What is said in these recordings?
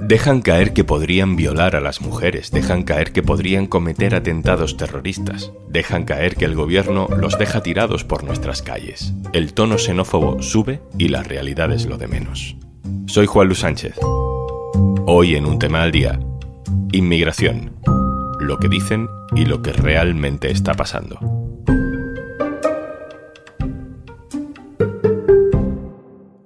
Dejan caer que podrían violar a las mujeres, dejan caer que podrían cometer atentados terroristas, dejan caer que el gobierno los deja tirados por nuestras calles. El tono xenófobo sube y la realidad es lo de menos. Soy Juan Luis Sánchez. Hoy en un tema al día, inmigración, lo que dicen y lo que realmente está pasando.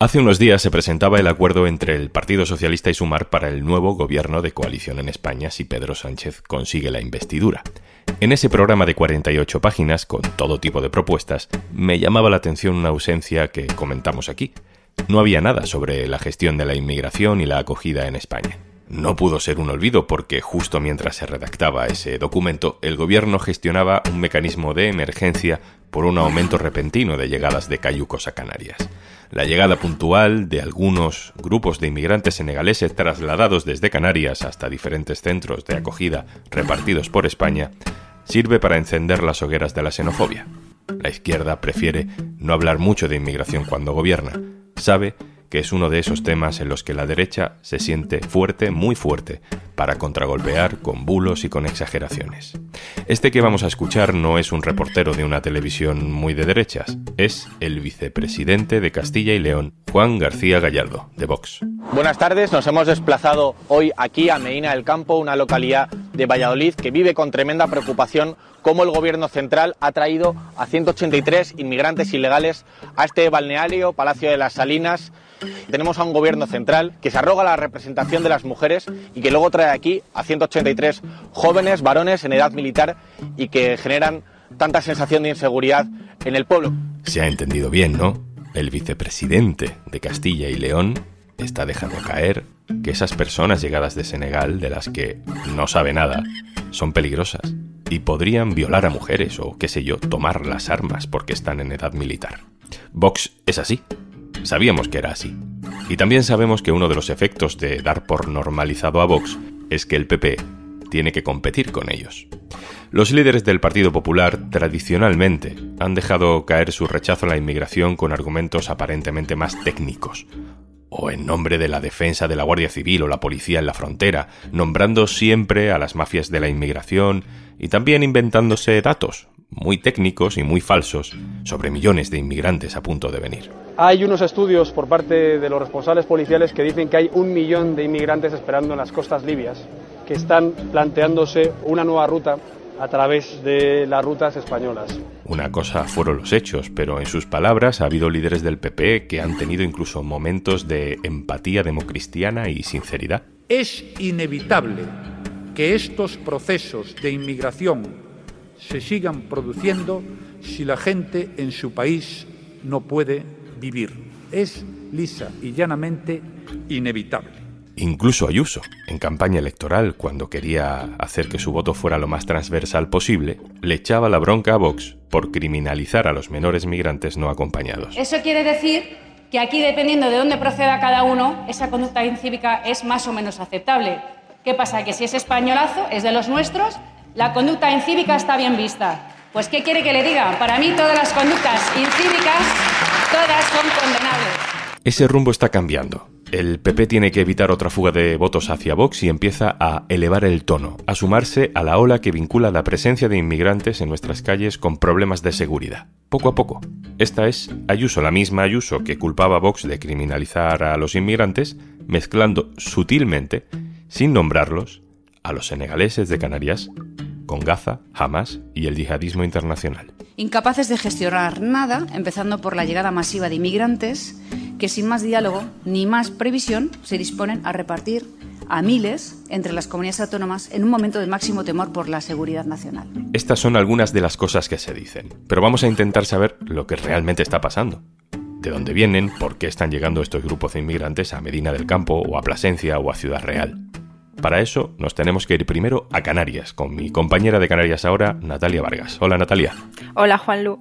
Hace unos días se presentaba el acuerdo entre el Partido Socialista y Sumar para el nuevo gobierno de coalición en España si Pedro Sánchez consigue la investidura. En ese programa de 48 páginas, con todo tipo de propuestas, me llamaba la atención una ausencia que comentamos aquí. No había nada sobre la gestión de la inmigración y la acogida en España. No pudo ser un olvido porque justo mientras se redactaba ese documento, el gobierno gestionaba un mecanismo de emergencia por un aumento repentino de llegadas de cayucos a Canarias. La llegada puntual de algunos grupos de inmigrantes senegaleses trasladados desde Canarias hasta diferentes centros de acogida repartidos por España sirve para encender las hogueras de la xenofobia. La izquierda prefiere no hablar mucho de inmigración cuando gobierna. Sabe que es uno de esos temas en los que la derecha se siente fuerte, muy fuerte, para contragolpear con bulos y con exageraciones. Este que vamos a escuchar no es un reportero de una televisión muy de derechas, es el vicepresidente de Castilla y León, Juan García Gallardo, de Vox. Buenas tardes, nos hemos desplazado hoy aquí a Medina del Campo, una localidad de Valladolid que vive con tremenda preocupación cómo el gobierno central ha traído a 183 inmigrantes ilegales a este balneario, Palacio de las Salinas, tenemos a un gobierno central que se arroga la representación de las mujeres y que luego trae aquí a 183 jóvenes, varones en edad militar y que generan tanta sensación de inseguridad en el pueblo. Se ha entendido bien, ¿no? El vicepresidente de Castilla y León está dejando caer que esas personas llegadas de Senegal, de las que no sabe nada, son peligrosas y podrían violar a mujeres o, qué sé yo, tomar las armas porque están en edad militar. Vox es así, Sabíamos que era así. Y también sabemos que uno de los efectos de dar por normalizado a Vox es que el PP tiene que competir con ellos. Los líderes del Partido Popular tradicionalmente han dejado caer su rechazo a la inmigración con argumentos aparentemente más técnicos, o en nombre de la defensa de la Guardia Civil o la policía en la frontera, nombrando siempre a las mafias de la inmigración y también inventándose datos, muy técnicos y muy falsos sobre millones de inmigrantes a punto de venir. Hay unos estudios por parte de los responsables policiales que dicen que hay un millón de inmigrantes esperando en las costas libias, que están planteándose una nueva ruta a través de las rutas españolas. Una cosa fueron los hechos, pero en sus palabras ha habido líderes del PP que han tenido incluso momentos de empatía democristiana y sinceridad. Es inevitable que estos procesos de inmigración se sigan produciendo si la gente en su país no puede vivir. Es lisa y llanamente inevitable. Incluso Ayuso, en campaña electoral, cuando quería hacer que su voto fuera lo más transversal posible, le echaba la bronca a Vox por criminalizar a los menores migrantes no acompañados. Eso quiere decir que aquí, dependiendo de dónde proceda cada uno, esa conducta incívica es más o menos aceptable. ¿Qué pasa? Que si es españolazo, es de los nuestros, la conducta incívica está bien vista. Pues, ¿qué quiere que le diga? Para mí todas las conductas incívicas, todas son condenables. Ese rumbo está cambiando. El PP tiene que evitar otra fuga de votos hacia Vox y empieza a elevar el tono, a sumarse a la ola que vincula la presencia de inmigrantes en nuestras calles con problemas de seguridad. Poco a poco. Esta es Ayuso, la misma Ayuso que culpaba a Vox de criminalizar a los inmigrantes, mezclando sutilmente, sin nombrarlos, a los senegaleses de Canarias con Gaza, Hamas y el yihadismo internacional. Incapaces de gestionar nada, empezando por la llegada masiva de inmigrantes que sin más diálogo ni más previsión se disponen a repartir a miles entre las comunidades autónomas en un momento de máximo temor por la seguridad nacional. Estas son algunas de las cosas que se dicen, pero vamos a intentar saber lo que realmente está pasando. De dónde vienen, por qué están llegando estos grupos de inmigrantes a Medina del Campo o a Plasencia o a Ciudad Real. Para eso nos tenemos que ir primero a Canarias, con mi compañera de Canarias ahora, Natalia Vargas. Hola Natalia. Hola Juanlu.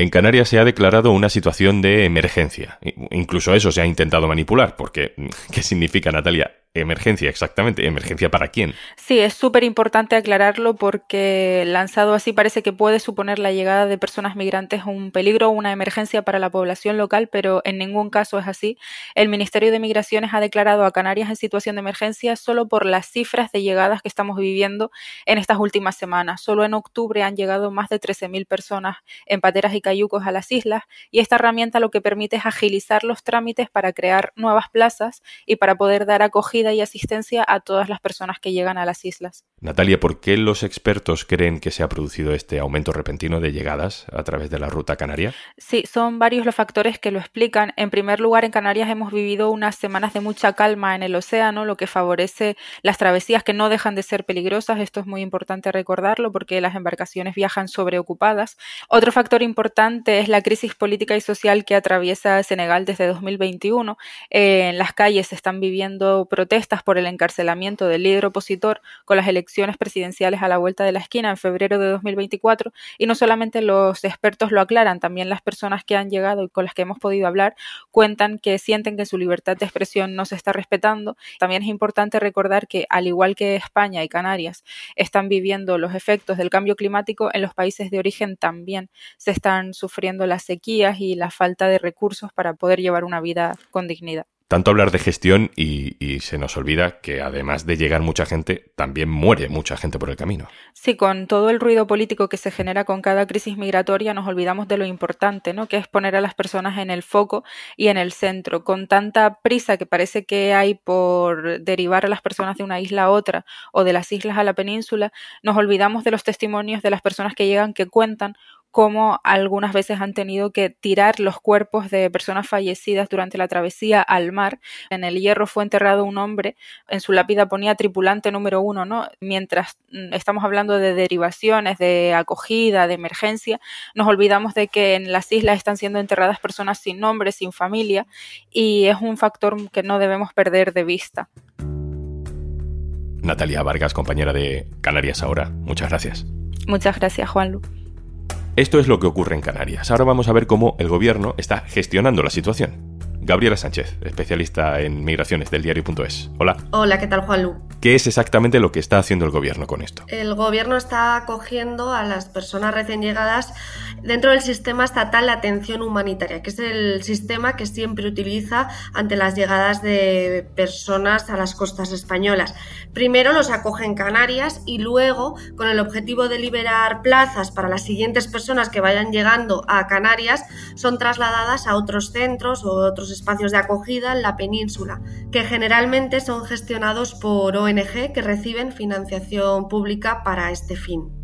En Canarias se ha declarado una situación de emergencia. Incluso eso se ha intentado manipular, porque ¿qué significa, Natalia? Emergencia, exactamente. ¿Emergencia para quién? Sí, es súper importante aclararlo porque lanzado así parece que puede suponer la llegada de personas migrantes un peligro o una emergencia para la población local, pero en ningún caso es así. El Ministerio de Migraciones ha declarado a Canarias en situación de emergencia solo por las cifras de llegadas que estamos viviendo en estas últimas semanas. Solo en octubre han llegado más de 13.000 personas en pateras y cayucos a las islas y esta herramienta lo que permite es agilizar los trámites para crear nuevas plazas y para poder dar acogida y asistencia a todas las personas que llegan a las islas. Natalia, ¿por qué los expertos creen que se ha producido este aumento repentino de llegadas a través de la ruta canaria? Sí, son varios los factores que lo explican. En primer lugar, en Canarias hemos vivido unas semanas de mucha calma en el océano, lo que favorece las travesías que no dejan de ser peligrosas. Esto es muy importante recordarlo porque las embarcaciones viajan sobreocupadas. Otro factor importante es la crisis política y social que atraviesa Senegal desde 2021. en las calles se están viviendo protestas protestas por el encarcelamiento del líder opositor con las elecciones presidenciales a la vuelta de la esquina en febrero de 2024 y no solamente los expertos lo aclaran, también las personas que han llegado y con las que hemos podido hablar cuentan que sienten que su libertad de expresión no se está respetando. También es importante recordar que al igual que España y Canarias están viviendo los efectos del cambio climático, en los países de origen también se están sufriendo las sequías y la falta de recursos para poder llevar una vida con dignidad tanto hablar de gestión y, se nos olvida que además de llegar mucha gente, también muere mucha gente por el camino. Sí, con todo el ruido político que se genera con cada crisis migratoria nos olvidamos de lo importante, ¿no? Que es poner a las personas en el foco y en el centro. Con tanta prisa que parece que hay por derivar a las personas de una isla a otra o de las islas a la península, nos olvidamos de los testimonios de las personas que llegan que cuentan cómo algunas veces han tenido que tirar los cuerpos de personas fallecidas durante la travesía al mar. En el hierro fue enterrado un hombre, en su lápida ponía tripulante número uno, ¿no? Mientras mm, estamos hablando de derivaciones, de acogida, de emergencia, nos olvidamos de que en las islas están siendo enterradas personas sin nombre, sin familia, y es un factor que no debemos perder de vista. Natalia Vargas, compañera de Canarias Ahora, muchas gracias. Muchas gracias, Juanlu. Esto es lo que ocurre en Canarias. Ahora vamos a ver cómo el gobierno está gestionando la situación. Gabriela Sánchez, especialista en migraciones del diario.es. Hola. Hola, ¿qué tal, Juanlu? ¿Qué es exactamente lo que está haciendo el gobierno con esto? El gobierno está acogiendo a las personas recién llegadas dentro del sistema estatal de atención humanitaria, que es el sistema que siempre utiliza ante las llegadas de personas a las costas españolas. Primero los acoge en Canarias y luego, con el objetivo de liberar plazas para las siguientes personas que vayan llegando a Canarias, son trasladadas a otros centros o otros espacios de acogida en la península, que generalmente son gestionados por ONG que reciben financiación pública para este fin.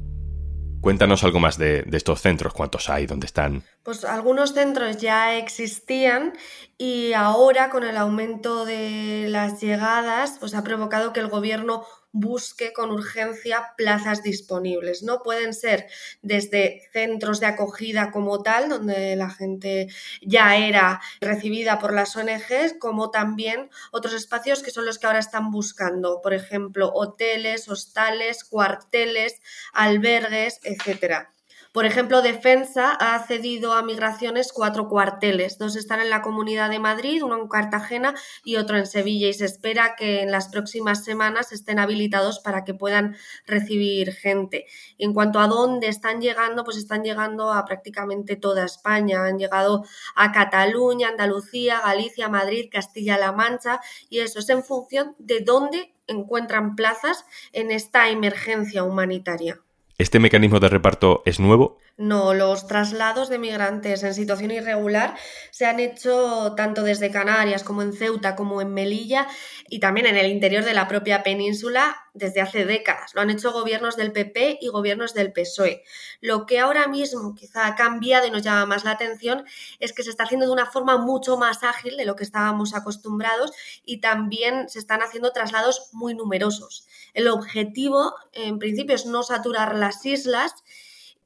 Cuéntanos algo más de, estos centros, cuántos hay, dónde están. Pues algunos centros ya existían y ahora con el aumento de las llegadas, pues ha provocado que el gobierno busque con urgencia plazas disponibles, ¿no? Pueden ser desde centros de acogida como tal, donde la gente ya era recibida por las ONGs, como también otros espacios que son los que ahora están buscando, por ejemplo, hoteles, hostales, cuarteles, albergues, etcétera. Por ejemplo, Defensa ha cedido a migraciones cuatro cuarteles. Dos están en la Comunidad de Madrid, uno en Cartagena y otro en Sevilla. Y se espera que en las próximas semanas estén habilitados para que puedan recibir gente. En cuanto a dónde están llegando, pues están llegando a prácticamente toda España. Han llegado a Cataluña, Andalucía, Galicia, Madrid, Castilla-La Mancha. Y eso es en función de dónde encuentran plazas en esta emergencia humanitaria. ¿Este mecanismo de reparto es nuevo? No, los traslados de migrantes en situación irregular se han hecho tanto desde Canarias como en Ceuta como en Melilla y también en el interior de la propia península desde hace décadas. Lo han hecho gobiernos del PP y gobiernos del PSOE. Lo que ahora mismo quizá ha cambiado y nos llama más la atención es que se está haciendo de una forma mucho más ágil de lo que estábamos acostumbrados y también se están haciendo traslados muy numerosos. El objetivo, en principio, es no saturar las islas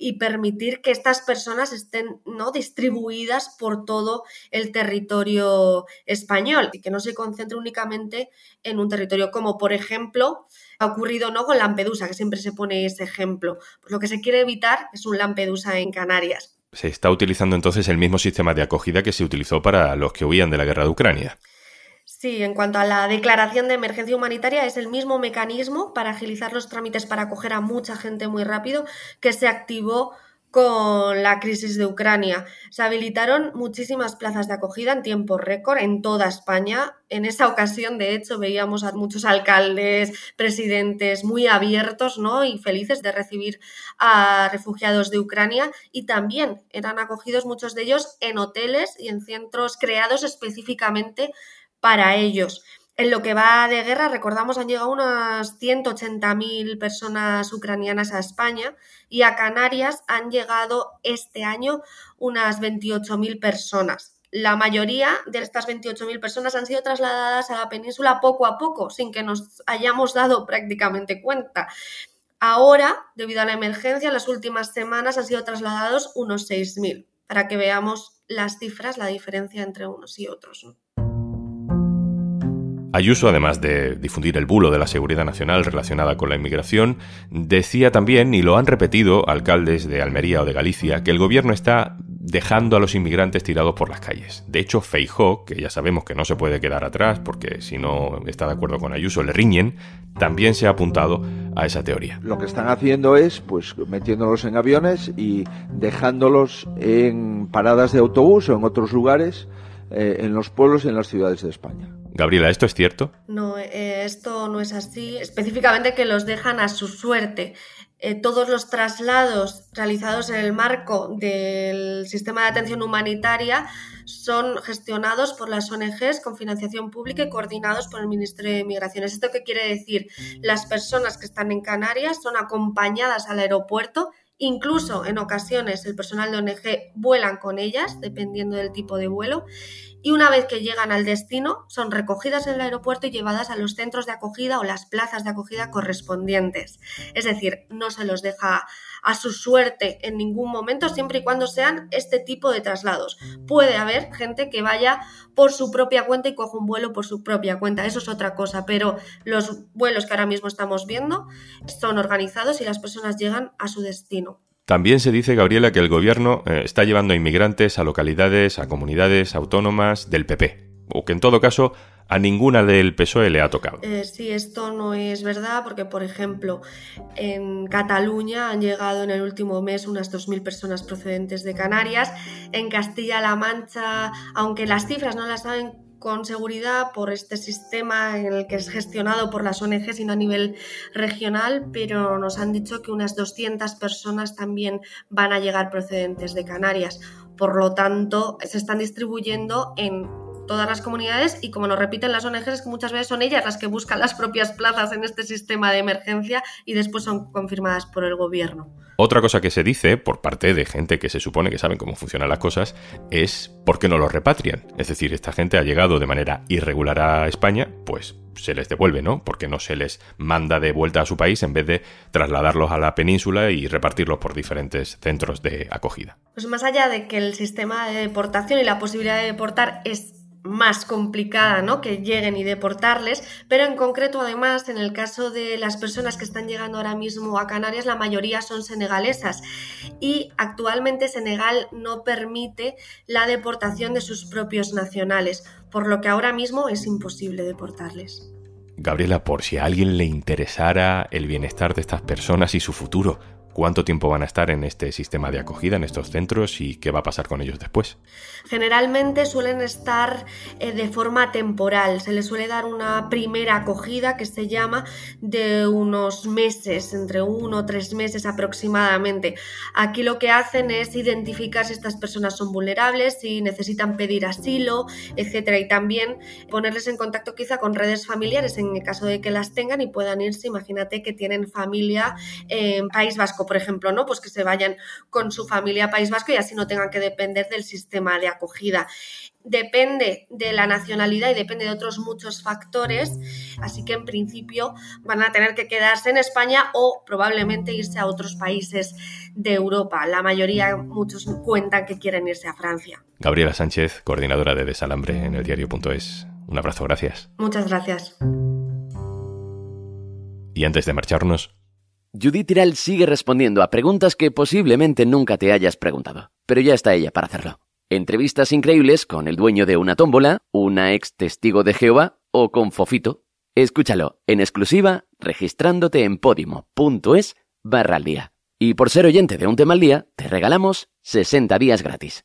y permitir que estas personas estén ¿no? distribuidas por todo el territorio español y que no se concentre únicamente en un territorio como por ejemplo ha ocurrido no con Lampedusa, que siempre se pone ese ejemplo. Pues lo que se quiere evitar es un Lampedusa en Canarias. Se está utilizando entonces el mismo sistema de acogida que se utilizó para los que huían de la guerra de Ucrania. Sí, en cuanto a la declaración de emergencia humanitaria, es el mismo mecanismo para agilizar los trámites para acoger a mucha gente muy rápido que se activó con la crisis de Ucrania. Se habilitaron muchísimas plazas de acogida en tiempo récord en toda España. En esa ocasión, de hecho, veíamos a muchos alcaldes, presidentes muy abiertos ¿no? y felices de recibir a refugiados de Ucrania y también eran acogidos muchos de ellos en hoteles y en centros creados específicamente para ellos. En lo que va de guerra, recordamos, han llegado unas 180.000 personas ucranianas a España y a Canarias han llegado este año unas 28.000 personas. La mayoría de estas 28.000 personas han sido trasladadas a la península poco a poco, sin que nos hayamos dado prácticamente cuenta. Ahora, debido a la emergencia, en las últimas semanas han sido trasladados unos 6.000, para que veamos las cifras, la diferencia entre unos y otros. Ayuso, además de difundir el bulo de la seguridad nacional relacionada con la inmigración, decía también, y lo han repetido alcaldes de Almería o de Galicia, que el gobierno está dejando a los inmigrantes tirados por las calles. De hecho, Feijó, que ya sabemos que no se puede quedar atrás porque si no está de acuerdo con Ayuso le riñen, también se ha apuntado a esa teoría. Lo que están haciendo es pues metiéndolos en aviones y dejándolos en paradas de autobús o en otros lugares eh, en los pueblos y en las ciudades de España. Gabriela, ¿esto es cierto? No, eh, esto no es así. Específicamente que los dejan a su suerte. Eh, todos los traslados realizados en el marco del sistema de atención humanitaria son gestionados por las ONGs con financiación pública y coordinados por el Ministerio de Migraciones. ¿Esto qué quiere decir? Las personas que están en Canarias son acompañadas al aeropuerto Incluso en ocasiones el personal de ONG vuelan con ellas, dependiendo del tipo de vuelo, y una vez que llegan al destino son recogidas en el aeropuerto y llevadas a los centros de acogida o las plazas de acogida correspondientes. Es decir, no se los deja a su suerte en ningún momento siempre y cuando sean este tipo de traslados. Puede haber gente que vaya por su propia cuenta y coja un vuelo por su propia cuenta, eso es otra cosa, pero los vuelos que ahora mismo estamos viendo son organizados y las personas llegan a su destino. También se dice, Gabriela, que el gobierno eh, está llevando inmigrantes a localidades, a comunidades autónomas del PP, o que en todo caso a ninguna del PSOE le ha tocado. Eh, sí, esto no es verdad porque, por ejemplo, en Cataluña han llegado en el último mes unas 2.000 personas procedentes de Canarias. En Castilla-La Mancha, aunque las cifras no las saben con seguridad por este sistema en el que es gestionado por las ONG, sino a nivel regional, pero nos han dicho que unas 200 personas también van a llegar procedentes de Canarias. Por lo tanto, se están distribuyendo en todas las comunidades y como nos repiten las ONGs es que muchas veces son ellas las que buscan las propias plazas en este sistema de emergencia y después son confirmadas por el gobierno. Otra cosa que se dice por parte de gente que se supone que saben cómo funcionan las cosas es por qué no los repatrian. Es decir, esta gente ha llegado de manera irregular a España, pues se les devuelve, ¿no? Porque no se les manda de vuelta a su país en vez de trasladarlos a la península y repartirlos por diferentes centros de acogida. Pues más allá de que el sistema de deportación y la posibilidad de deportar es más complicada, ¿no? Que lleguen y deportarles, pero en concreto, además, en el caso de las personas que están llegando ahora mismo a Canarias, la mayoría son senegalesas y actualmente Senegal no permite la deportación de sus propios nacionales, por lo que ahora mismo es imposible deportarles. Gabriela, por si a alguien le interesara el bienestar de estas personas y su futuro, cuánto tiempo van a estar en este sistema de acogida, en estos centros y qué va a pasar con ellos después. Generalmente suelen estar eh, de forma temporal, se les suele dar una primera acogida que se llama de unos meses, entre uno o tres meses aproximadamente. Aquí lo que hacen es identificar si estas personas son vulnerables, si necesitan pedir asilo, etcétera, y también ponerles en contacto quizá con redes familiares en el caso de que las tengan y puedan irse. Imagínate que tienen familia en País Vasco por ejemplo, ¿no? Pues que se vayan con su familia a País Vasco y así no tengan que depender del sistema de acogida. depende de la nacionalidad y depende de otros muchos factores, así que en principio van a tener que quedarse en España o probablemente irse a otros países de Europa. La mayoría, muchos cuentan que quieren irse a Francia. Gabriela Sánchez, coordinadora de Desalambre en el diario.es. Un abrazo, gracias. Muchas gracias. Y antes de marcharnos, Judith Tiral sigue respondiendo a preguntas que posiblemente nunca te hayas preguntado, pero ya está ella para hacerlo. Entrevistas increíbles con el dueño de una tómbola, una ex testigo de Jehová o con Fofito. Escúchalo en exclusiva registrándote en podimo.es barra al día. Y por ser oyente de un tema al día, te regalamos 60 días gratis.